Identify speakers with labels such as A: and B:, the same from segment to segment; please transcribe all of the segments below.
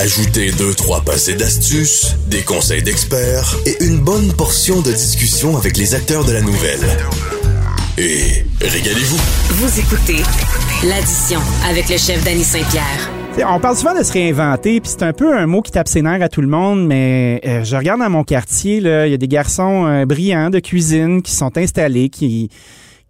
A: Ajoutez deux, trois passés d'astuces, des conseils d'experts et une bonne portion de discussion avec les acteurs de la nouvelle. Et régalez-vous.
B: Vous écoutez l'addition avec le chef Danny Saint-Pierre.
C: On parle souvent de se réinventer, puis c'est un peu un mot qui tape ses nerfs à tout le monde, mais euh, je regarde dans mon quartier, là, il y a des garçons euh, brillants de cuisine qui sont installés, qui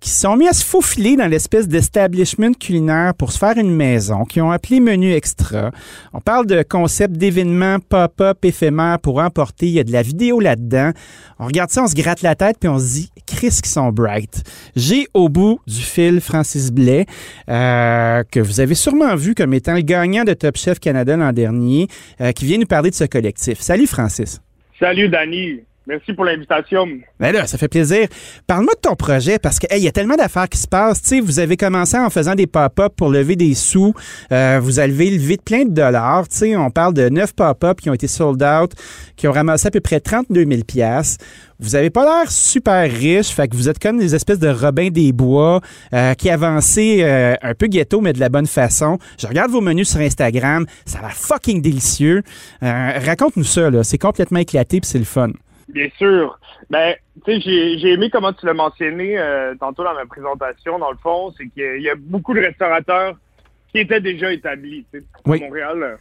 C: qui sont mis à se faufiler dans l'espèce d'establishment culinaire pour se faire une maison, qui ont appelé menu extra. On parle de concept d'événements pop-up éphémères pour emporter. Il y a de la vidéo là-dedans. On regarde ça, on se gratte la tête, puis on se dit, Chris qui sont bright. J'ai au bout du fil Francis Blais, euh, que vous avez sûrement vu comme étant le gagnant de Top Chef Canada l'an dernier, euh, qui vient nous parler de ce collectif. Salut Francis.
D: Salut Danny. Merci pour l'invitation.
C: Ben là, ça fait plaisir. Parle-moi de ton projet parce qu'il y a tellement d'affaires qui se passent. vous avez commencé en faisant des pop-up pour lever des sous. Euh, vous avez levé plein de dollars. on parle de neuf pop-up qui ont été sold out, qui ont ramassé à peu près 32 000 Vous avez pas l'air super riche, fait que vous êtes comme des espèces de Robin des Bois euh, qui avancez euh, un peu ghetto, mais de la bonne façon. Je regarde vos menus sur Instagram, ça a l'air fucking délicieux. Raconte-nous ça. C'est complètement éclaté puis c'est le fun.
D: Bien sûr. Ben, tu sais, j'ai aimé comment tu l'as mentionné euh, tantôt dans ma présentation. Dans le fond, c'est qu'il y a beaucoup de restaurateurs qui étaient déjà établis à Montréal.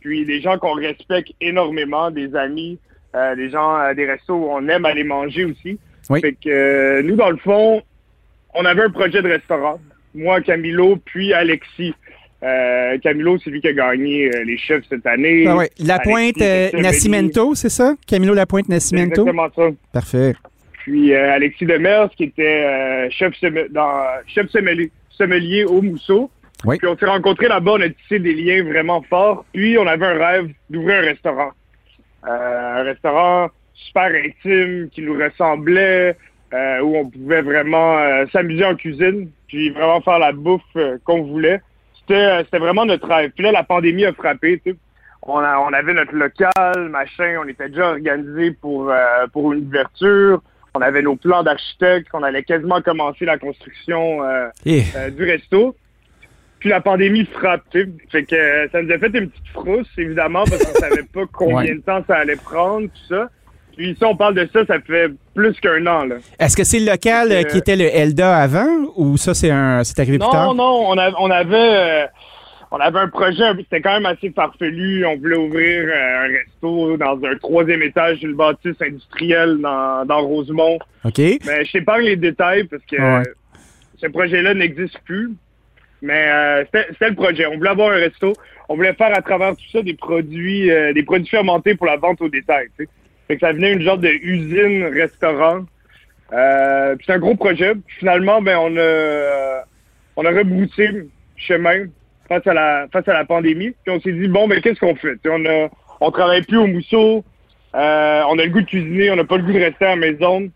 D: Puis des gens qu'on respecte énormément, des amis, euh, des gens euh, des restos où on aime aller manger aussi. Fait que nous, dans le fond, on avait un projet de restaurant. Moi, Camilo, puis Alexis. Euh, Camilo, c'est lui qui a gagné euh, les chefs cette année.
C: Ah ouais. La Pointe euh, Nascimento, c'est ça? Camilo La Pointe Nascimento?
D: exactement ça.
C: Parfait.
D: Puis Alexis Demers, qui était chef, dans, chef sommelier, au Mousseau.
C: Oui.
D: Puis on s'est rencontrés là-bas, on a tissé des liens vraiment forts. Puis on avait un rêve d'ouvrir un restaurant. un restaurant super intime, qui nous ressemblait, où on pouvait vraiment s'amuser en cuisine, puis vraiment faire la bouffe qu'on voulait. Euh, c'était vraiment notre rêve. Puis là, la pandémie a frappé. Tu sais. On, on avait notre local, machin, on était déjà organisé pour, euh, pour une ouverture. On avait nos plans d'architecte, on allait quasiment commencer la construction euh,
C: eh.
D: du resto. Puis la pandémie frappe, tu sais. Fait que ça nous a fait une petite frousse, évidemment, parce qu'on savait pas combien de temps ça allait prendre, tout ça. Puis si on parle de ça, ça fait plus qu'un an. Là.
C: Est-ce que c'est le local euh, qui était le Elda avant ou ça, c'est un c'est arrivé plus tard?
D: Non, non, on, on avait euh, on avait un projet, c'était quand même assez farfelu. On voulait ouvrir euh, un resto dans un troisième étage d'une bâtisse industrielle dans, dans Rosemont.
C: OK.
D: Mais je pas les détails parce que ce projet-là n'existe plus. Mais c'était le projet. On voulait avoir un resto. On voulait faire à travers tout ça des produits des produits fermentés pour la vente au détail. Tu fait que ça venait une genre de usine restaurant. Euh, c'est un gros projet. finalement, ben on a on a rebroussé chemin face à la face à la pandémie. Puis on s'est dit bon ben qu'est-ce qu'on fait? On a on travaille plus au mousseau. Euh, on a le goût de cuisiner, on n'a pas le goût de rester à la maison.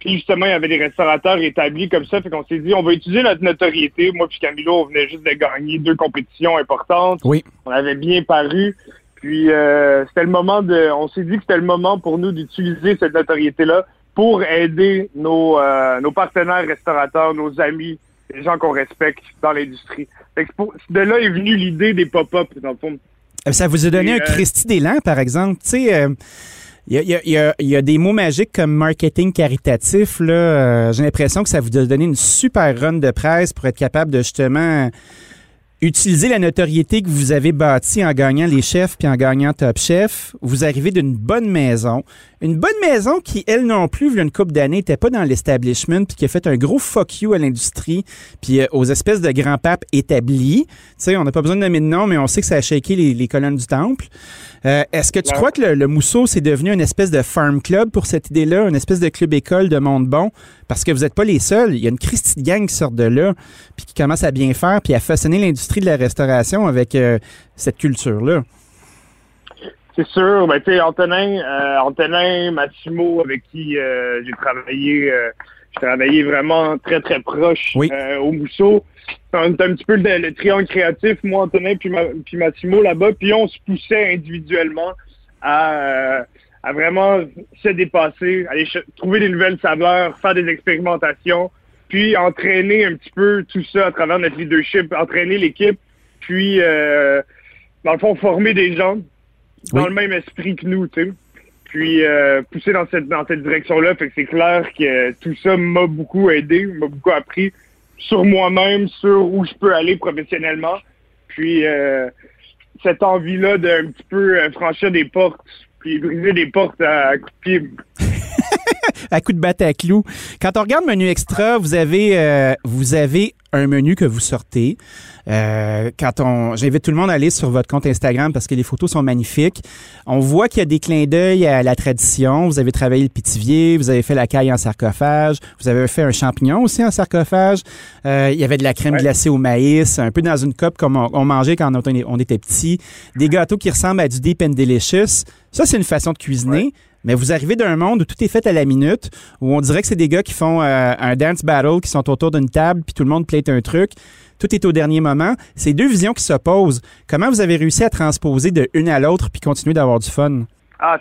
D: Puis justement, il y avait des restaurateurs établis comme ça. Fait qu'on s'est dit, on va utiliser notre notoriété. Moi puis Camilo, on venait juste de gagner deux compétitions importantes.
C: Oui.
D: On avait bien paru. Puis euh, c'était le moment de, on s'est dit que c'était le moment pour nous d'utiliser cette notoriété-là pour aider nos, euh, nos partenaires restaurateurs, nos amis, les gens qu'on respecte dans l'industrie. De là est venue l'idée des pop-up, dans le fond.
C: Euh, ça vous a donné un Christy d'élan, par exemple. Tu sais, il y, a, y, a, y, a, des mots magiques comme marketing caritatif. Là, j'ai l'impression que ça vous a donné une super run de presse pour être capable de justement Utilisez la notoriété que vous avez bâtie en gagnant les chefs puis en gagnant Top Chef. Vous arrivez d'une bonne maison. Une bonne maison qui, elle non plus, il une couple d'années, n'était pas dans l'establishment puis qui a fait un gros fuck you à l'industrie puis euh, aux espèces de grands papes établis. Tu sais, on n'a pas besoin de nommer de nom, mais on sait que ça a shaké les, colonnes du temple. Euh, est-ce que tu crois que le, Mousseau, c'est devenu une espèce de farm club pour cette idée-là, une espèce de club-école de monde bon? Parce que vous n'êtes pas les seuls. Il y a une Christie gang qui sort de là puis qui commence à bien faire puis à façonner l'industrie de la restauration avec euh, cette culture-là.
D: C'est sûr. Ben, tu sais, Antonin, euh, Antonin Massimo, avec qui euh, j'ai travaillé, j'ai travaillé vraiment très, très proche au Mousseau. C'est un, petit peu le, triangle créatif, moi, Antonin, puis, puis Massimo là-bas. Puis on se poussait individuellement à, à vraiment se dépasser, aller trouver des nouvelles saveurs, faire des expérimentations puis entraîner un petit peu tout ça à travers notre leadership, entraîner l'équipe, puis euh, dans le fond former des gens dans le même esprit que nous, tu sais. Puis euh, pousser dans cette dans cette direction-là, fait que c'est clair que tout ça m'a beaucoup aidé, m'a beaucoup appris sur moi-même, sur où je peux aller professionnellement. Puis euh, cette envie-là d'un petit peu euh, franchir des portes, puis briser des portes à, à coups de pied.
C: à coup de batte à clous. Quand on regarde menu extra, vous avez, euh, vous avez un menu que vous sortez. Euh, quand on, j'invite tout le monde à aller sur votre compte Instagram parce que les photos sont magnifiques. On voit qu'il y a des clins d'œil à la tradition. Vous avez travaillé le pitivier, vous avez fait la caille en sarcophage, vous avez fait un champignon aussi en sarcophage. Euh, il y avait de la crème glacée au maïs, un peu dans une coupe comme on, mangeait quand on, était petit. Des gâteaux qui ressemblent à du Deep and Delicious. Ça, c'est une façon de cuisiner. Mais vous arrivez d'un monde où tout est fait à la minute, où on dirait que c'est des gars qui font euh, un dance battle, qui sont autour d'une table, puis tout le monde plate un truc. Tout est au dernier moment. C'est deux visions qui s'opposent. Comment vous avez réussi à transposer de une à l'autre puis continuer d'avoir du fun?
D: Ah,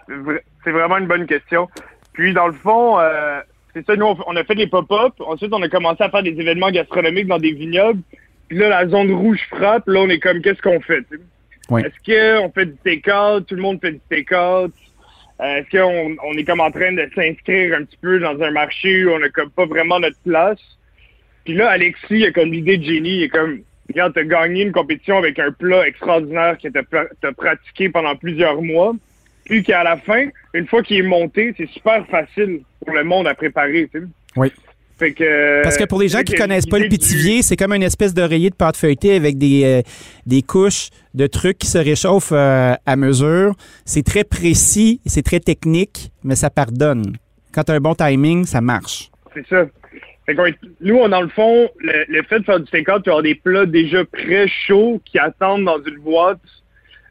D: c'est vraiment une bonne question. Puis, dans le fond, euh, c'est ça, nous, on a fait des pop-up. Ensuite, on a commencé à faire des événements gastronomiques dans des vignobles. Puis là, la zone rouge frappe. Là, on est comme, qu'est-ce qu'on fait? Est-ce qu'on fait du take-out? Tout le monde fait du take-out? Euh, est-ce qu'on on est comme en train de s'inscrire un petit peu dans un marché où on n'a comme pas vraiment notre place? Puis là, Alexis, a comme l'idée de génie, il est comme, regarde, t'as gagné une compétition avec un plat extraordinaire que t'as pratiqué pendant plusieurs mois, puis qu'à la fin, une fois qu'il est monté, c'est super facile pour le monde à préparer, tu sais.
C: Oui.
D: Fait que,
C: Parce que pour les gens qui connaissent pas le pitivier, c'est comme une espèce d'oreiller de pâte feuilletée avec des, euh, des couches de trucs qui se réchauffent euh, à mesure. C'est très précis, c'est très technique, mais ça pardonne. Quand tu as un bon timing, ça marche.
D: C'est ça. Fait nous, on, dans le fond, le, fait de faire du take-out, tu as des plats déjà pré chauds qui attendent dans une boîte,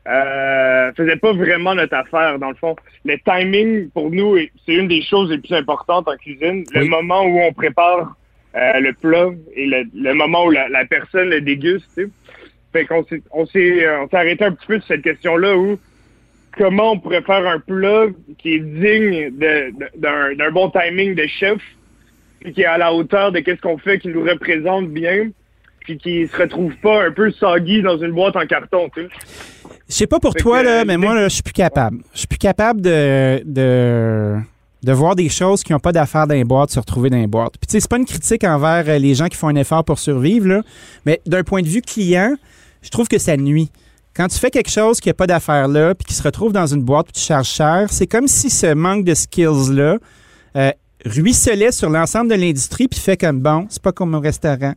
D: euh, faisait pas vraiment notre affaire, dans le fond. Le timing, pour nous, c'est une des choses les plus importantes en cuisine. Le moment où on prépare euh, le plat et le, moment où la, personne le déguste, tu sais. Fait qu'on s'est, on s'est, euh, on s'est arrêté un petit peu sur cette question-là où comment on pourrait faire un plat qui est digne d'un, d'un bon timing de chef, puis qui est à la hauteur de qu'est-ce qu'on fait, qui nous représente bien, puis qui se retrouve pas un peu soggy dans une boîte en carton, tu sais.
C: Je sais pas pour toi, là, mais moi, je suis plus capable. Je suis plus capable de, de, de voir des choses qui n'ont pas d'affaires dans les boîtes se retrouver dans les boîtes. Puis, tu sais, c'est pas une critique envers euh, les gens qui font un effort pour survivre, là, mais d'un point de vue client, je trouve que ça nuit. Quand tu fais quelque chose qui n'a pas d'affaires là, puis qui se retrouve dans une boîte, puis tu charges cher, c'est comme si ce manque de skills-là euh, ruisselait sur l'ensemble de l'industrie, puis fait comme bon, c'est pas comme au restaurant.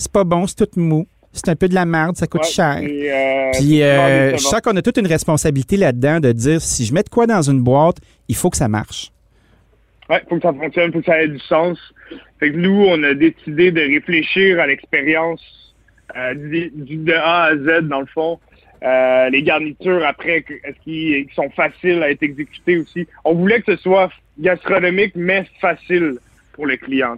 C: C'est pas bon, c'est tout mou c'est un peu de la merde, ça coûte cher.
D: Euh,
C: puis euh, je sens qu'on a toute une responsabilité là-dedans de dire si je mets de quoi dans une boîte, il faut que ça marche.
D: Oui, il faut que ça fonctionne, il faut que ça ait du sens. Fait que nous, on a décidé de réfléchir à l'expérience euh, de A à Z, dans le fond. les garnitures, après, est-ce qu'ils sont faciles à être exécutées aussi? On voulait que ce soit gastronomique, mais facile pour le client.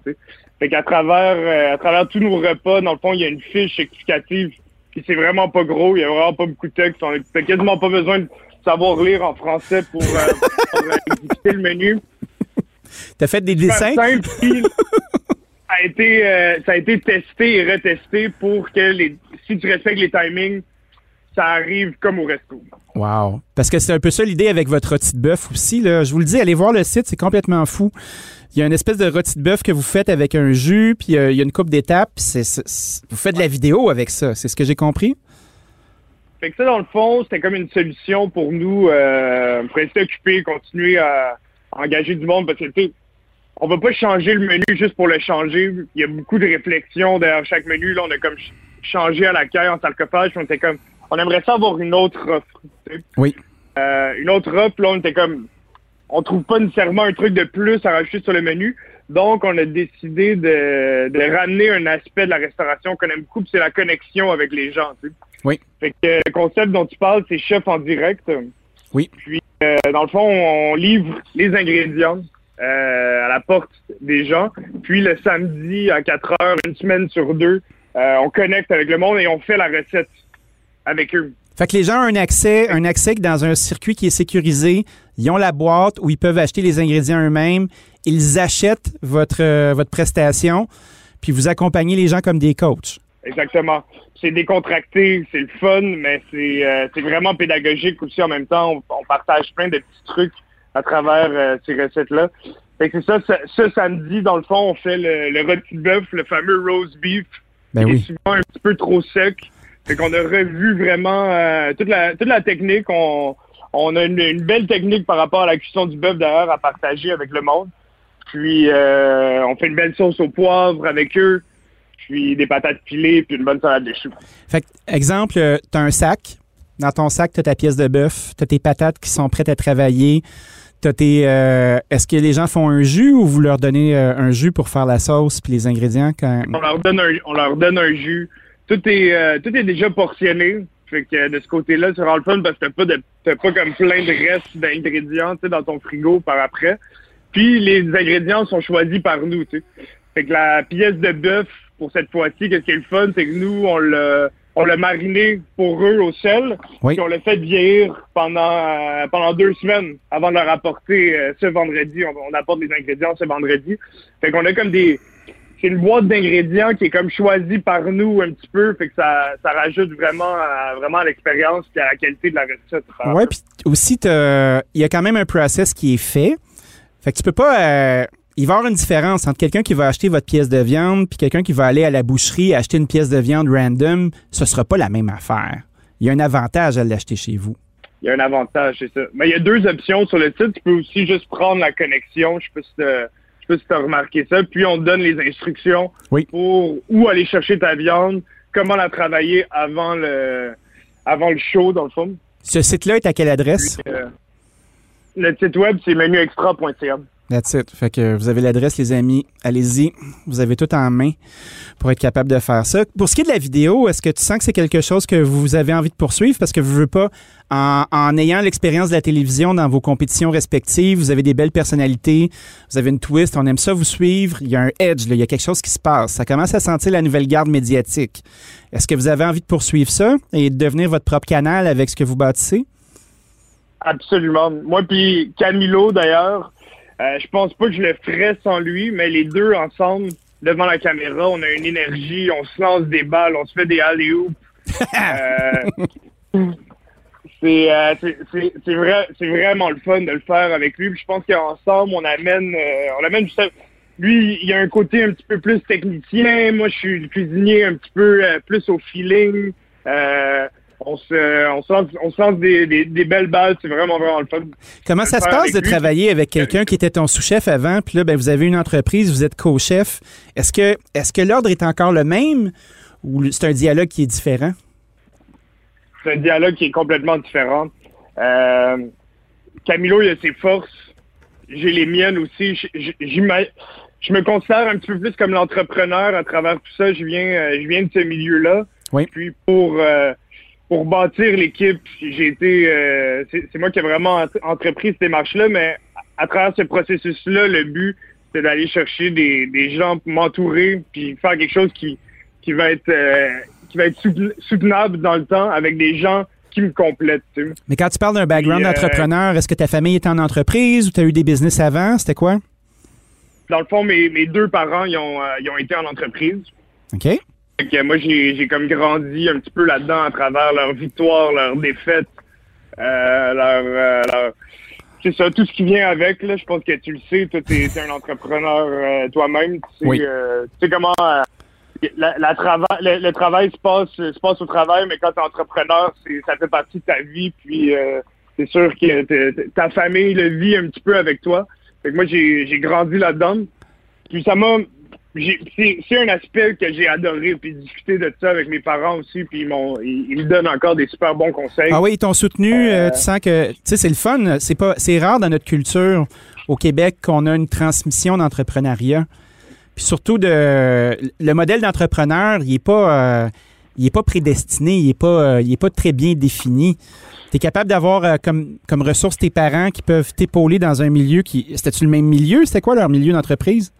D: Fait qu'à travers, euh, à travers tous nos repas, dans le fond, il y a une fiche explicative. Puis c'est vraiment pas gros, il y a vraiment pas beaucoup de texte. On n'a quasiment pas besoin de savoir lire en français pour, euh, euh, le menu.
C: T'as fait des dessins?
D: Simple, ça a été, ça a été testé et retesté pour que les, si tu respectes les timings, ça arrive comme au resto.
C: Wow. Parce que c'est un peu ça l'idée avec votre rôti de bœuf aussi. Là. Je vous le dis, allez voir le site, c'est complètement fou. Il y a une espèce de rôti de bœuf que vous faites avec un jus, puis euh, il y a une coupe d'étapes. vous faites de la vidéo avec ça, c'est ce que j'ai compris?
D: Fait que ça, dans le fond, c'était comme une solution pour nous euh, pour rester occupés, continuer à, engager du monde, parce que, on va pas changer le menu juste pour le changer. Il y a beaucoup de réflexions derrière chaque menu. Là, on a comme changé à la caille en sarcophage, on était comme, on aimerait ça avoir une autre offre.
C: Oui.
D: Euh, une autre offre, là, on était comme, on trouve pas nécessairement un truc de plus à rajouter sur le menu. Donc, on a décidé de, ramener un aspect de la restauration qu'on aime beaucoup, c'est la connexion avec les gens.
C: Oui.
D: Fait que le concept dont tu parles, c'est chef en direct.
C: Oui.
D: Puis, euh, dans le fond, on livre les ingrédients euh, à la porte des gens. Puis, le samedi à 4 heures, une semaine sur deux, euh, on connecte avec le monde et on fait la recette avec eux.
C: Fait que les gens ont un accès, un accès dans un circuit qui est sécurisé. Ils ont la boîte où ils peuvent acheter les ingrédients eux-mêmes. Ils achètent votre, euh, votre prestation, puis vous accompagnez les gens comme des coachs.
D: Exactement. C'est décontracté, c'est le fun, mais c'est euh, vraiment pédagogique aussi en même temps. On, partage plein de petits trucs à travers euh, ces recettes-là. Fait que c'est ça, ce samedi, dans le fond, on fait le, le rôti de bœuf, le fameux roast beef.
C: Ben oui.
D: souvent un petit peu trop sec. Fait qu'on a revu vraiment euh, toute la toute la technique. On, on a une, belle technique par rapport à la cuisson du bœuf d'ailleurs à partager avec le monde. Puis euh, on fait une belle sauce au poivre avec eux. Puis des patates pilées, puis une bonne salade de choux.
C: Fait exemple, euh, tu as un sac. Dans ton sac, tu as ta pièce de bœuf, tu as tes patates qui sont prêtes à travailler. Euh, est-ce que les gens font un jus ou vous leur donnez un jus pour faire la sauce puis les ingrédients quand
D: on leur donne un, on leur donne un jus. Tout est tout est déjà portionné. Fait que de ce côté-là, c'est vraiment le fun parce que t'as pas de pas comme plein de restes d'ingrédients dans ton frigo par après. Puis les ingrédients sont choisis par nous, tu sais. Fait que la pièce de bœuf, pour cette fois-ci, qu'est-ce qui est le fun, c'est que nous, on l'a on l'a mariné pour eux au sel, puis on l'a fait vieillir pendant euh, pendant deux semaines avant de leur apporter euh, ce vendredi. On, on, apporte les ingrédients ce vendredi. Fait qu'on a comme des c'est une boîte d'ingrédients qui est comme choisie par nous un petit peu, fait que ça, ça rajoute vraiment à, vraiment à l'expérience et à la qualité de la recette.
C: Ouais, puis aussi il y a quand même un process qui est fait. Fait que tu peux pas euh, il va y avoir une différence entre quelqu'un qui va acheter votre pièce de viande puis quelqu'un qui va aller à la boucherie acheter une pièce de viande random, ce sera pas la même affaire. Il y a un avantage à l'acheter chez vous.
D: Il y a un avantage, c'est ça. Mais il y a deux options sur le site. Tu peux aussi juste prendre la connexion. Je peux te je sais pas si tu as remarqué ça. Puis on te donne les instructions pour où aller chercher ta viande, comment la travailler avant le avant le show, dans le fond.
C: Ce site-là est à quelle adresse? Euh,
D: le site web, c'est menuextra.ca.
C: Fait que vous avez l'adresse, les amis. Allez-y. Vous avez tout en main pour être capable de faire ça. Pour ce qui est de la vidéo, est-ce que tu sens que c'est quelque chose que vous avez envie de poursuivre? Parce que vous ne voulez pas, en, ayant l'expérience de la télévision dans vos compétitions respectives, vous avez des belles personnalités, vous avez une twist, on aime ça vous suivre. Il y a un edge, il y a quelque chose qui se passe. Ça commence à sentir la nouvelle garde médiatique. Est-ce que vous avez envie de poursuivre ça et de devenir votre propre canal avec ce que vous bâtissez?
D: Absolument. Moi, puis Camilo, d'ailleurs, euh, je pense pas que je le ferais sans lui, mais les deux ensemble, devant la caméra, on a une énergie, on se lance des balles, on se fait des alley euh, euh, c'est vrai, c'est vraiment le fun de le faire avec lui. je pense qu'ensemble, on amène, on amène lui, il y a un côté un petit peu plus technicien. Moi, je suis le cuisinier un petit peu plus au feeling on se, on se lance, on des, des, belles balles. C'est vraiment, vraiment le fun.
C: Comment ça se passe de travailler avec quelqu'un qui était ton sous-chef avant, puis là, ben, vous avez une entreprise, vous êtes co-chef. Est-ce que, est-ce que l'ordre est encore le même ou c'est un dialogue qui est différent?
D: C'est un dialogue qui est complètement différent. Euh, Camilo, il a ses forces. J'ai les miennes aussi. Je, me considère un petit peu plus comme l'entrepreneur à travers tout ça. Je viens, euh, je viens de ce milieu-là.
C: Oui.
D: Puis pour, euh, pour bâtir l'équipe, j'ai été, euh, c'est moi qui ai vraiment entrepris cette démarche-là, mais à travers ce processus-là, le but, c'est d'aller chercher des, des gens pour m'entourer, puis faire quelque chose qui, qui va être, euh, qui va être soutenable dans le temps avec des gens qui me complètent.
C: Mais quand tu parles d'un background euh, d'entrepreneur, est-ce que ta famille était en entreprise ou tu as eu des business avant? C'était quoi?
D: Dans le fond, mes, mes deux parents, ils ont, ils ont été en entreprise.
C: OK
D: moi, j'ai comme grandi un petit peu là-dedans à travers leurs victoires, leurs défaites, euh, euh, leur, c'est ça, tout ce qui vient avec. Là, je pense que tu le sais, toi, tu es, un entrepreneur euh, toi-même. Tu sais, comment la, le, travail se passe, se passe au travail, mais quand tu es entrepreneur, ça fait partie de ta vie. Puis c'est sûr que ta famille le vit un petit peu avec toi. Fait que moi, j'ai grandi là-dedans. Puis ça m'a c'est un aspect que j'ai adoré, puis discuter de ça avec mes parents aussi, puis ils, ils, me donnent encore des super bons conseils.
C: Ah oui, ils t'ont soutenu. Euh, tu sens que, tu sais, c'est le fun. C'est pas, c'est rare dans notre culture au Québec qu'on a une transmission d'entrepreneuriat. Puis surtout de, le modèle d'entrepreneur, il est pas, euh, il est pas prédestiné, il est pas, euh, il est pas très bien défini. Tu es capable d'avoir comme, comme ressource tes parents qui peuvent t'épauler dans un milieu qui. C'était-tu le même milieu? C'était quoi leur milieu d'entreprise?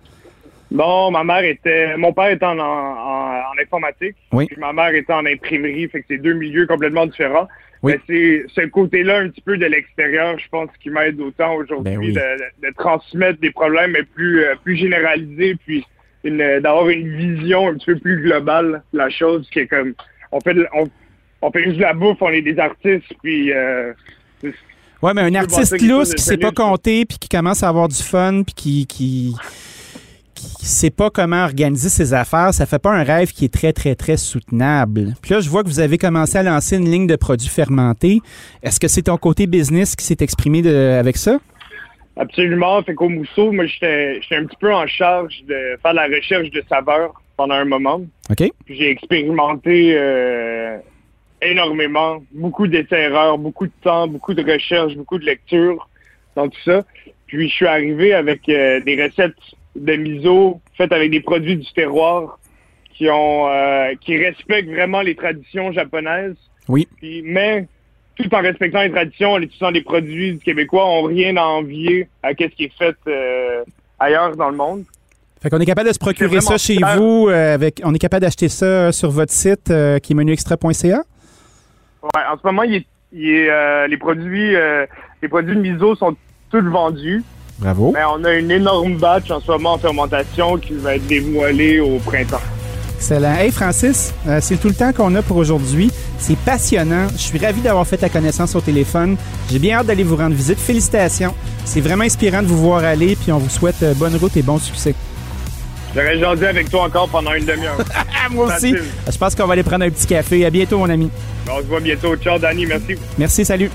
D: Bon, ma mère était, mon père était en, en, informatique,
C: oui.
D: puis ma mère était en imprimerie, fait que c'est deux milieux complètement différents.
C: Oui.
D: Mais c'est ce côté-là un petit peu de l'extérieur, je pense, qui m'aide autant aujourd'hui
C: ben
D: de, de, transmettre des problèmes mais plus euh, plus généralisés, puis d'avoir une vision un petit peu plus globale de la chose, qui est comme on fait on, on fait juste la bouffe, on est des artistes, puis euh,
C: Ouais, mais un artiste lousse qui sait pas compter, puis qui commence à avoir du fun, puis qui, qui, qui sait pas comment organiser ses affaires, ça fait pas un rêve qui est très, très, très soutenable. Puis là, je vois que vous avez commencé à lancer une ligne de produits fermentés. Est-ce que c'est ton côté business qui s'est exprimé avec ça?
D: Absolument. Fait qu'au Mousseau, moi, j'étais un petit peu en charge de faire la recherche de saveurs pendant un moment.
C: OK.
D: J'ai expérimenté euh, énormément, beaucoup d'essais-erreurs, beaucoup de temps, beaucoup de recherches, beaucoup de lectures dans tout ça. Puis je suis arrivé avec euh, des recettes de miso faites avec des produits du terroir qui ont euh, qui respectent vraiment les traditions japonaises.
C: Oui.
D: Puis, mais tout en respectant les traditions, en utilisant des produits du québécois, ont rien à envier à ce qui est fait euh, ailleurs dans le monde.
C: Fait qu'on est capable de se procurer ça chez vous avec on est capable d'acheter ça sur votre site qui est menuextra.ca
D: Ouais, en ce moment, il est, euh, les produits euh, les produits de miso sont tous vendus.
C: Bravo.
D: Mais on a une énorme batch en ce moment en fermentation qui va être dévoilée au printemps.
C: Excellent. Hey Francis, euh, c'est tout le temps qu'on a pour aujourd'hui. C'est passionnant. Je suis ravi d'avoir fait ta connaissance au téléphone. J'ai bien hâte d'aller vous rendre visite. Félicitations. C'est vraiment inspirant de vous voir aller, puis on vous souhaite bonne route et bon succès.
D: J'aurais jasé avec toi encore pendant une demi-heure.
C: Moi aussi. Je pense qu'on va aller prendre un petit café. À bientôt, mon ami.
D: On se voit bientôt. Ciao, Danny. Merci.
C: Merci, salut.